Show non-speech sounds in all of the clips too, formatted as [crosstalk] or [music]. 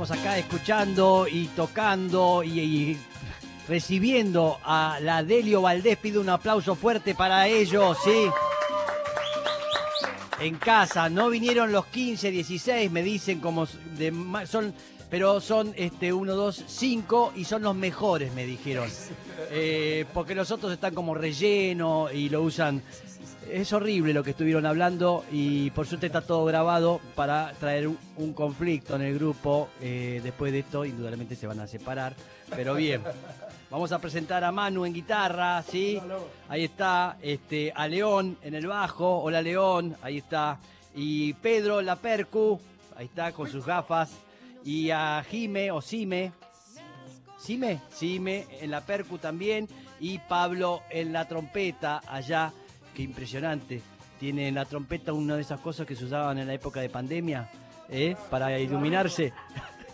Estamos acá escuchando y tocando y, y recibiendo a la Delio Valdés. Pido un aplauso fuerte para ellos, ¿sí? En casa, no vinieron los 15, 16, me dicen como de, son, pero son este 1, 2, 5 y son los mejores, me dijeron. Eh, porque los otros están como relleno y lo usan. Es horrible lo que estuvieron hablando y por suerte está todo grabado para traer un, conflicto en el grupo. Eh, después de esto, indudablemente se van a separar. Pero bien, vamos a presentar a Manu en guitarra, ¿sí? Ahí está, este, a León en el bajo. Hola León, ahí está. Y Pedro la percu, ahí está con sus gafas. Y a Jime o Sime, Sime, Sime en la percu también y Pablo en la trompeta allá, qué impresionante. Tiene en la trompeta una de esas cosas que se usaban en la época de pandemia, ¿eh? para iluminarse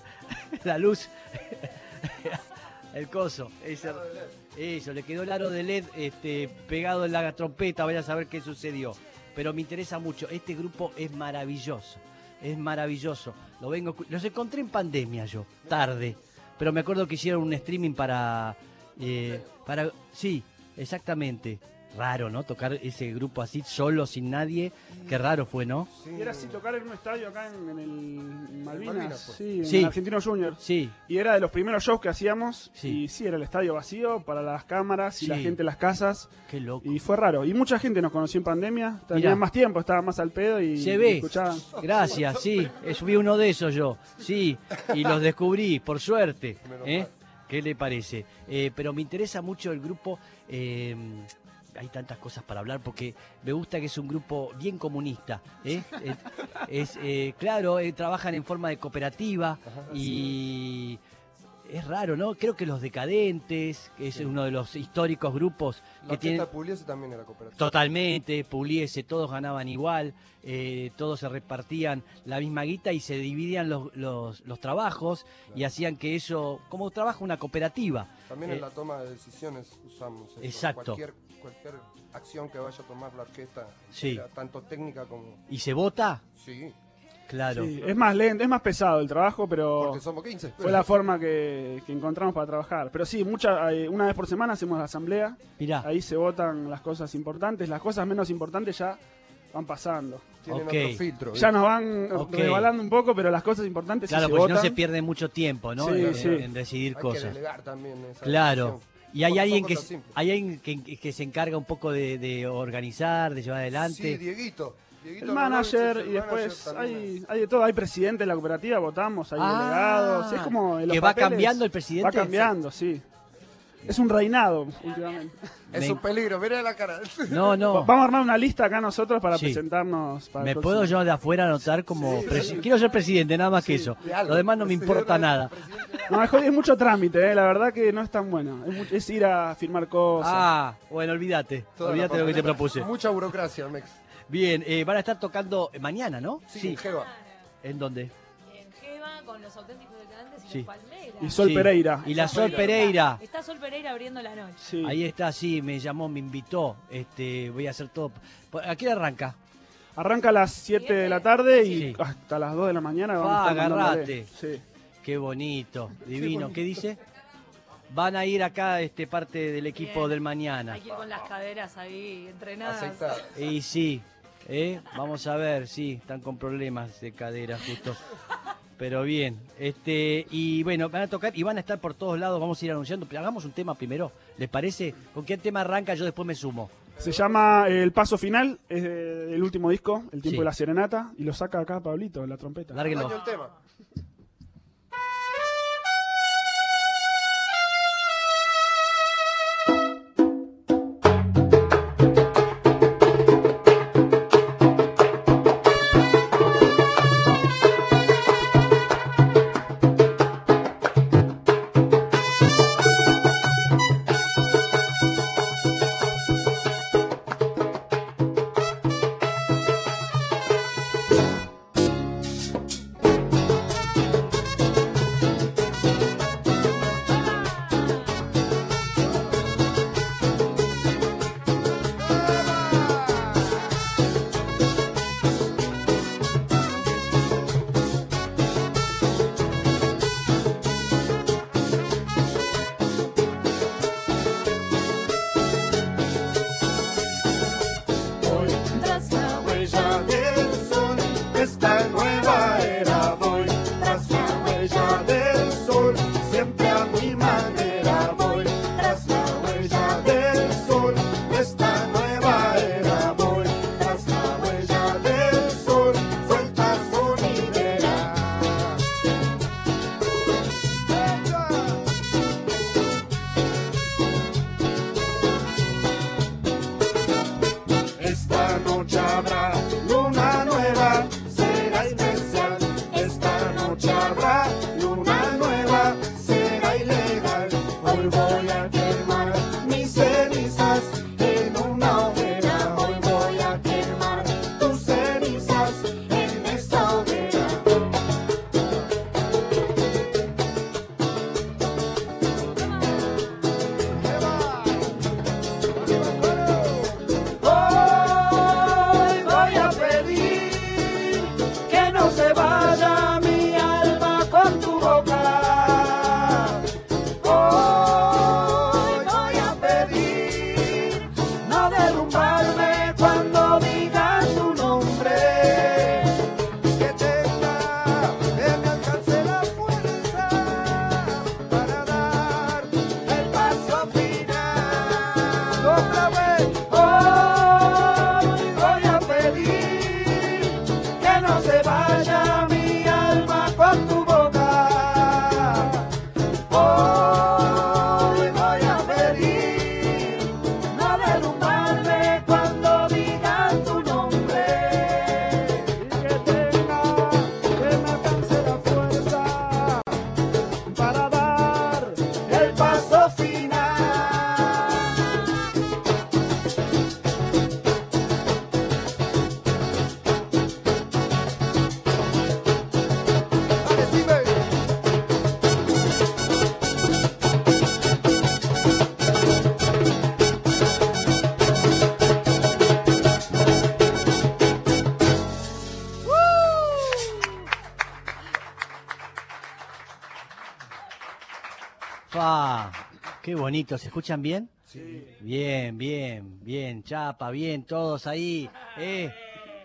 [laughs] la luz. [laughs] el coso, eso, le quedó el aro de LED este, pegado en la trompeta, vaya a saber qué sucedió. Pero me interesa mucho, este grupo es maravilloso, es maravilloso. Lo vengo, los encontré en pandemia yo, tarde, pero me acuerdo que hicieron un streaming para, eh, para, sí, exactamente. Raro, ¿no? Tocar ese grupo así, solo, sin nadie. Qué raro fue, ¿no? Y era así tocar en un estadio acá en, en el Malvinas, Malvinas, pues. sí, en Sí. el Argentino Junior. Sí, Y era de los primeros shows que hacíamos. Sí. Y sí, era el estadio vacío para las cámaras y Sí. la gente en las casas. qué loco. Y fue raro. Y mucha gente nos conoció en pandemia. Tenían más tiempo, estaban más al pedo y, Se y ve. escuchaban. Gracias, sí. eh, Subí uno de esos yo. Sí, y los descubrí, por suerte. ¿eh? ¿Qué le parece? Eh, pero me interesa mucho el grupo. eh, hay tantas cosas para hablar porque me gusta que es un grupo bien comunista. ¿eh? [laughs] Es eh, claro, eh, trabajan en forma de cooperativa y es raro, ¿no? Creo que los decadentes, que es uno de los históricos grupos La que tienen Pugliese también era cooperativa. Totalmente, Pugliese, todos ganaban igual, todos se repartían la misma guita y se dividían los, los, los trabajos y hacían que eso, como trabaja una cooperativa. También en la toma de decisiones usamos eso. Exacto. Cualquier, cualquier acción que vaya a tomar la orquesta, Sí. tanto técnica como... ¿Y se vota? Sí, Claro. Sí, es más lento, es más pesado el trabajo, pero porque somos 15. fue la forma que, que encontramos para trabajar. Pero sí, mucha, una vez por semana hacemos la asamblea. Mirá, Ahí se votan las cosas importantes. Las cosas menos importantes ya van pasando. Tienen otro filtro. Ya nos van Ok. rebalando un poco, pero las cosas importantes claro, sí se porque si no se pierde mucho tiempo, ¿no? Sí, en, sí. en decidir Hay que cosas. delegar también esa Claro. decisión. Y hay alguien, que, hay alguien que, que se encarga un poco de, de organizar, de llevar Sí, adelante. Dieguito. Dieguito El manager el y después manager hay, hay de todo, hay presidente de la cooperativa, votamos, hay Ah, delegados, es como en los que va papeles, cambiando el presidente. Va cambiando, sí. Es un reinado últimamente. Es un peligro, mira la cara. No, no. Vamos a armar una lista acá nosotros para Sí. presentarnos. Para ¿Me puedo yo de afuera anotar como presi- Quiero ser presidente, nada más que eso. Lo demás no me importa nada. No, es, es mucho trámite, eh, la verdad que no es tan bueno. Es, ir a firmar cosas. Ah, bueno, olvídate. Toda Olvídate lo que te propuse. Mucha burocracia, Mex. Bien, eh, van a estar tocando mañana, ¿no? Sí, en Jeva. ¿En dónde? En Gema con los auténticos Sí. y Sol Sí. Pereira. Y la Sol Pereira. Está Sol Pereira abriendo la noche. Sí. Ahí está, sí, me llamó, me invitó. Este, voy a hacer todo. ¿A qué hora arranca? Arranca a las 7 de la tarde y Sí. hasta las 2 de la mañana vamos Fa, a estar mandándole. agarrate. Sí. Qué bonito, divino. ¿Qué dice? Van a ir acá este parte del equipo Bien. del mañana. Hay que ir con las caderas ahí entrenadas. Y sí, ¿eh? vamos a ver, sí, están con problemas de cadera justo. Pero bien, este, y bueno, van a tocar y van a estar por todos lados, vamos a ir anunciando, pero hagamos un tema primero, ¿les parece? ¿Con qué tema arranca? Yo después me sumo. Se llama El Paso Final, es de- el último disco, El Tiempo Sí. de la Serenata, y lo saca acá Pablito, la trompeta. Lárguenlo. Daño el tema. Voy, voy a qué bonito, ¿se escuchan bien? Bien, bien, bien, chapa, bien, todos ahí. Eh,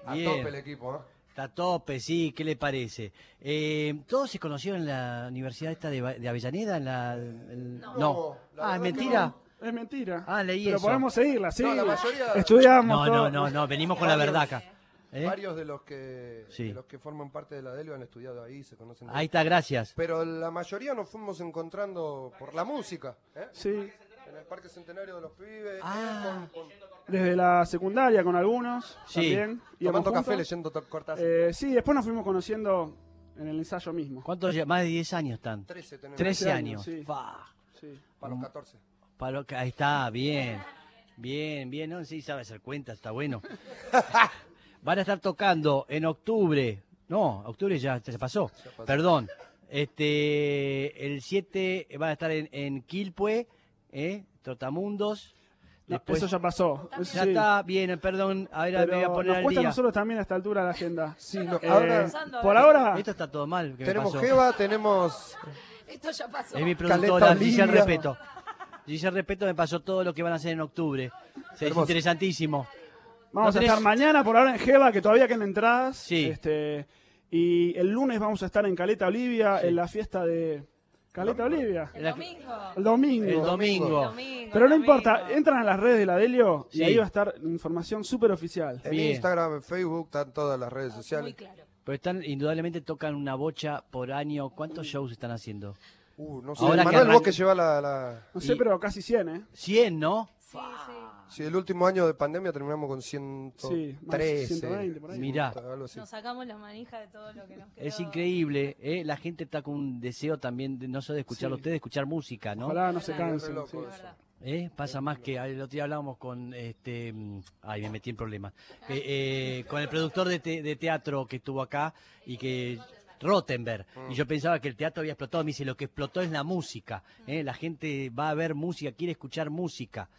A bien. tope el equipo, ¿no? Está a tope, sí, ¿qué le parece? Eh, ¿Todos se conocieron en la universidad esta de, Avellaneda? En la, el- No, no. la Ah, ¿es mentira? Es mentira. Ah, leí Pero eso. podemos seguirla, sí. No, la mayoría- Estudiamos No, todo. no, no, no, venimos con la verdad acá. ¿Eh? Varios de los que Sí. de los que forman parte de la Delio han estudiado ahí, se conocen. Ahí está, gracias. Pero la mayoría nos fuimos encontrando por la música, ¿eh? Sí, En el Parque Centenario de los Pibes, ¿eh? Ah. con, con- desde la secundaria con algunos Sí. también. tomando café, leyendo Cortázar. Eh, sí, después nos fuimos conociendo en el ensayo mismo. ¿Cuántos? ya- Más de 10 años están. 13 tenemos. 13 13 años. sí. Fa. Sí. Para los 14. Palo- ahí está, bien. Bien, bien, ¿no? Sí, sabe hacer cuentas, está bueno. [laughs] Van a estar tocando en octubre. No, octubre ya se pasó. pasó. Perdón. Este, el 7 van a estar en, en Quilpue, ¿eh? Trotamundos. Después, eso ya pasó. Eso ya sí. está, bien, perdón. Ahora me voy a poner nos al cuesta a día. nosotros también a esta altura la agenda. Sí, no, Eh, ahora por ahora, Esto está todo mal. que tenemos. Jeva, tenemos Esto ya pasó. Es mi productora, Olivia. Repeto. Gilla Repeto me pasó todo lo que van a hacer en octubre. Es Hermoso. interesantísimo. Vamos ¿No a estar mañana por ahora en Jeva, que todavía quedan entradas. Sí. Este, y el lunes vamos a estar en Caleta Olivia, Sí. en la fiesta de Caleta Olivia. El domingo. El domingo. El domingo. El domingo, Pero no importa, entran a las redes de la Delio y ahí va a estar información súper oficial. en Bien. Instagram, en Facebook, están todas las redes Muy sociales. claro. Pero están, indudablemente tocan una bocha por año. ¿Cuántos shows están haciendo? Uh, no sé, Ahora que Manuel, vos que lleva la, la- No sé, Y- pero casi 100, ¿eh? 100, ¿no? Sí, sí. Sí, el último año de pandemia terminamos con Sí, más 113. 120 por ahí. Mirá. algo así. Nos sacamos la manija de todo lo que nos quedó. Es increíble, ¿eh? La gente está con un deseo también, de, no solo de escuchar a Sí. ustedes, de escuchar música, ¿no? Ojalá no se cansen. Sí. ¿Eh? Pasa más que el otro día hablábamos con este mm, ay me metí en problemas Eh, eh, con el productor de, te- de teatro que estuvo acá y que Rottenberg y yo pensaba que el teatro había explotado me dice lo que explotó es la música ¿eh? la gente va a ver música quiere escuchar música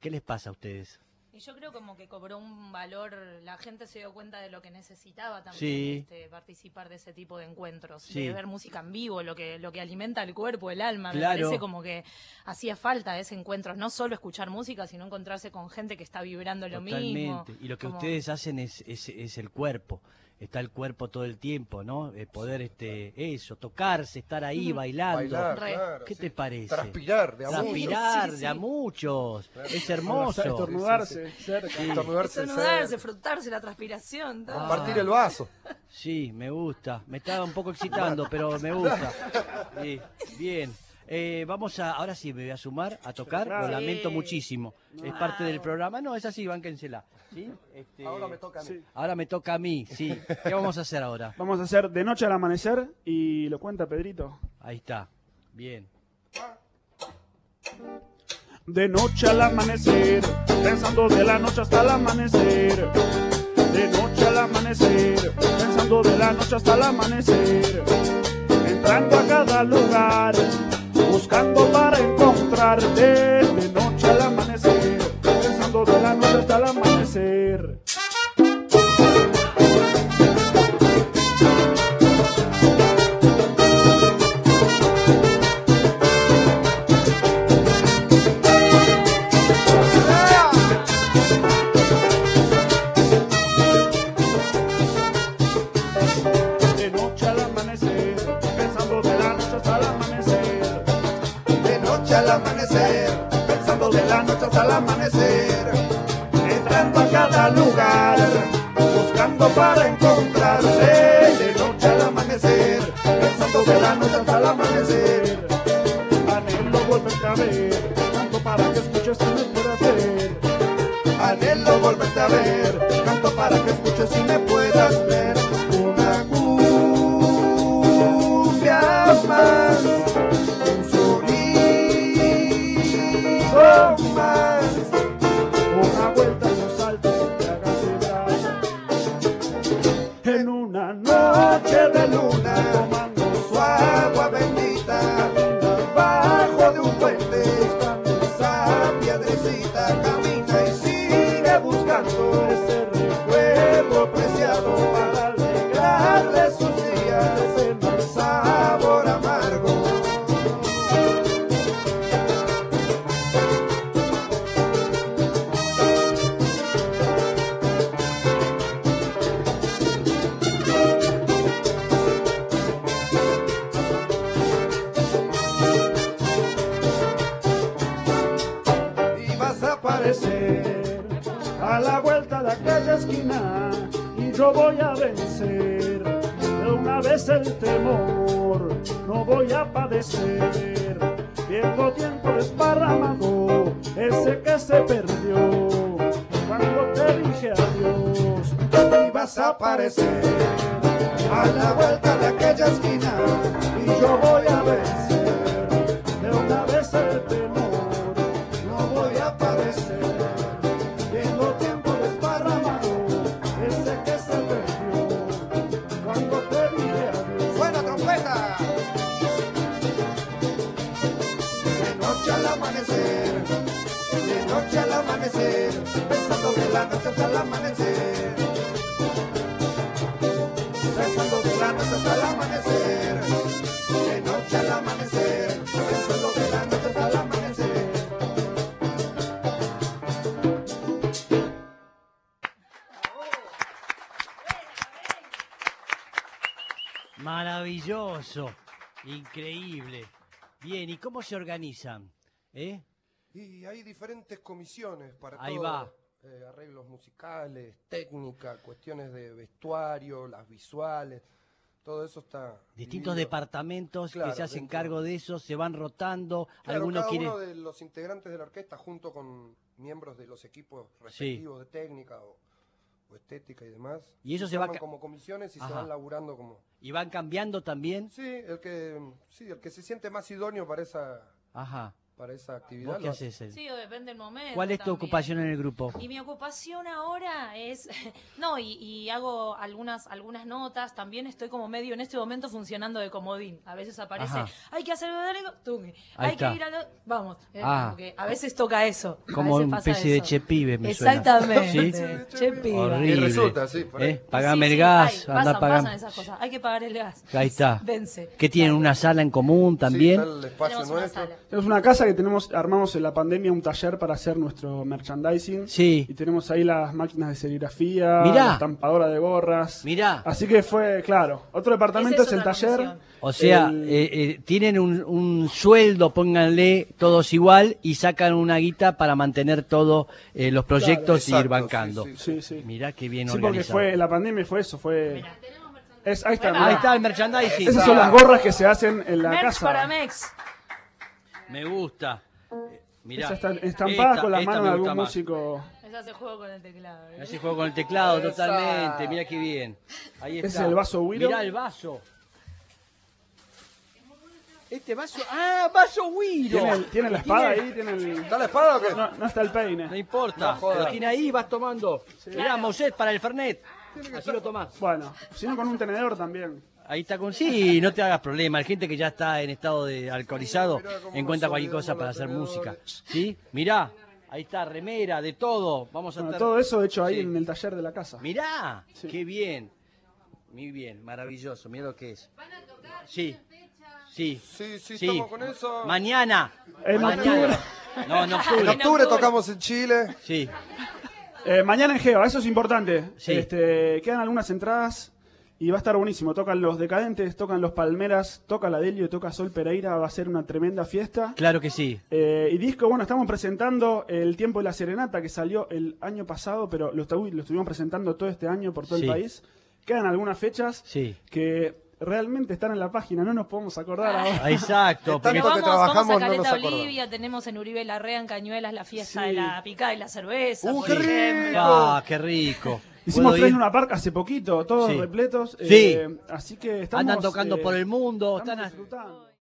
¿qué les pasa a ustedes? Y yo creo como que cobró un valor, la gente se dio cuenta de lo que necesitaba también Sí. este, participar de ese tipo de encuentros, Sí. de ver música en vivo, lo que, lo que alimenta el cuerpo, el alma. Claro. Me parece como que hacía falta ese encuentro, no solo escuchar música, sino encontrarse con gente que está vibrando lo mismo. Totalmente y lo que Como- ustedes hacen es, es, es el cuerpo está el cuerpo todo el tiempo ¿no? Eh, poder este eso tocarse estar ahí bailando Bailar, Re. claro, ¿Qué sí. te parece? Transpirar, de a. Transpirar Sí, sí, de a muchos. Es hermoso. Estornudarse, cerca. Estornudarse Estornudarse, frotarse la transpiración. todo. Compartir el vaso. Sí, me gusta. Me estaba un poco excitando, pero me gusta. [laughs] Sí, bien. Eh, vamos a, ahora sí me voy a sumar a tocar, Claro. lo lamento Sí. muchísimo. Es parte del programa, no, es así, bánquensela. ¿Sí? Este, Ahora me toca a mí. Sí. ahora me toca a mí, sí. ¿Qué vamos a hacer ahora? Vamos a hacer de noche al amanecer y lo cuenta Pedrito. Ahí está, bien. De noche al amanecer, pensando de la noche hasta el amanecer. De noche al amanecer, pensando de la noche hasta el amanecer. Entrando a cada lugar, buscando para encontrarte. De noche al amanecer, pensando de la noche hasta el amanecer. Para encontrarte de noche al amanecer, pensando de la noche hasta el amanecer. Anhelo volverte a ver, tanto para que escuches y me puedas ver. Anhelo volverte a ver, canto para que escuches y me puedas ver. De una vez el temor, no voy a padecer, viendo tiempo desparramado, ese que se perdió. Cuando te dije adiós. y vas a aparecer Maravilloso, increíble. Bien, ¿y cómo se organizan? ¿Eh? Y hay diferentes comisiones para Ahí todo, va. eh, arreglos musicales, técnica, cuestiones de vestuario, las visuales, todo eso está Distintos dividido. departamentos Claro, que se hacen dentro. cargo de eso, se van rotando, Claro, alguno cada quiere... uno de los integrantes de la orquesta junto con miembros de los equipos respectivos de técnica o, o estética y demás. Y eso se va arman ca- como comisiones y Ajá. se van laburando como Y van cambiando también. sí, el que sí, el que se siente más idóneo para esa Ajá. Para esa actividad. ¿Vos qué haces? Ed? Sí, o depende del momento. ¿Cuál es tu también. ocupación en el grupo? Y mi ocupación ahora es, [laughs] no, y, y hago algunas algunas notas, también estoy como medio en este momento funcionando de comodín. A veces aparece, Ajá. hay que hacer algo, hay está. que ir a lo... Vamos, eh, Ah. como que a veces toca eso. Como una especie de chepibe, me suena. Exactamente. ¿Sí? Chepiba. Horrible. Y resulta, sí, por ahí. ¿Eh? Pagame Sí, el sí, gas, hay, anda pasan, pasan esas cosas. Hay que pagar el gas. Ahí está. Vence. ¿Qué tienen? Claro. ¿Una sala en común también? Sí, está el espacio Tenemos una nuestro. sala. Es una casa que tenemos, armamos en la pandemia un taller para hacer nuestro merchandising. Sí. Y tenemos ahí las máquinas de serigrafía, Mirá. la estampadora de gorras. Mirá. Así que fue, claro. Otro departamento es, es el taller. comisión. O sea, El- eh, eh, tienen un, un sueldo, pónganle todos igual y sacan una guita para mantener todos eh, los proyectos y ir bancando. sí, Sí, sí. Mirá qué bien Sí, porque organizado. fue, la pandemia fue eso, fue... Es, ahí está, Ahí mirá. está el merchandising. Esas son las gorras que se hacen en la Merch casa. para Mex. Me gusta. Eh, Mirá. Esas están estampadas Esta- con las manos de algún más. músico. Esa se juego con el teclado. ¿eh? Así juego con el teclado Esa. totalmente. Mira qué bien. Ahí Ese está. es el vaso Wiro. Mirá el vaso. Este vaso. ¡Ah! ¡Vaso Wiro! Tiene, tiene la espada ahí, tiene el... ¿Está la espada o qué? No, no está el peine. No importa. No lo tiene ahí, vas tomando. Mirá, Moset para el Fernet. Así lo tomás. Bueno, si no con un tenedor también. Ahí está con sí, no te hagas problema. Hay gente que ya está en estado de alcoholizado encuentra cualquier cosa para hacer música. ¿Sí? Mirá, ahí está remera, de todo. Vamos a Bueno, estar- todo eso hecho ahí Sí. en el taller de la casa. Mirá, Sí. qué bien. Muy bien, maravilloso. Mira lo que es. Sí. Sí. Sí, sí, estamos con eso. Mañana. En Mañana. No, en En octubre. octubre tocamos en Chile. Sí. Eh, mañana en Geo, eso es importante. Sí. Este, quedan algunas entradas y va a estar buenísimo. Tocan los Decadentes, tocan los Palmeras, toca la Delio, toca Sol Pereira. Va a ser una tremenda fiesta. Claro que sí. Eh, y disco, bueno, estamos presentando El Tiempo de la Serenata, que salió el año pasado, pero lo, lo estuvimos presentando todo este año por todo el país. Quedan algunas fechas sí. que realmente están en la página, no nos podemos acordar ah, ahora. Exacto, porque vamos, que trabajamos, a Caleta tenemos en Uribe Larrea, en Cañuelas, la fiesta de la picada y la cerveza. ¡Uh, ¡Ah, qué rico! Hicimos tres en una parca hace poquito, todos repletos. Sí. Eh, así que estamos. Andan tocando eh, por el mundo, están disfrutando.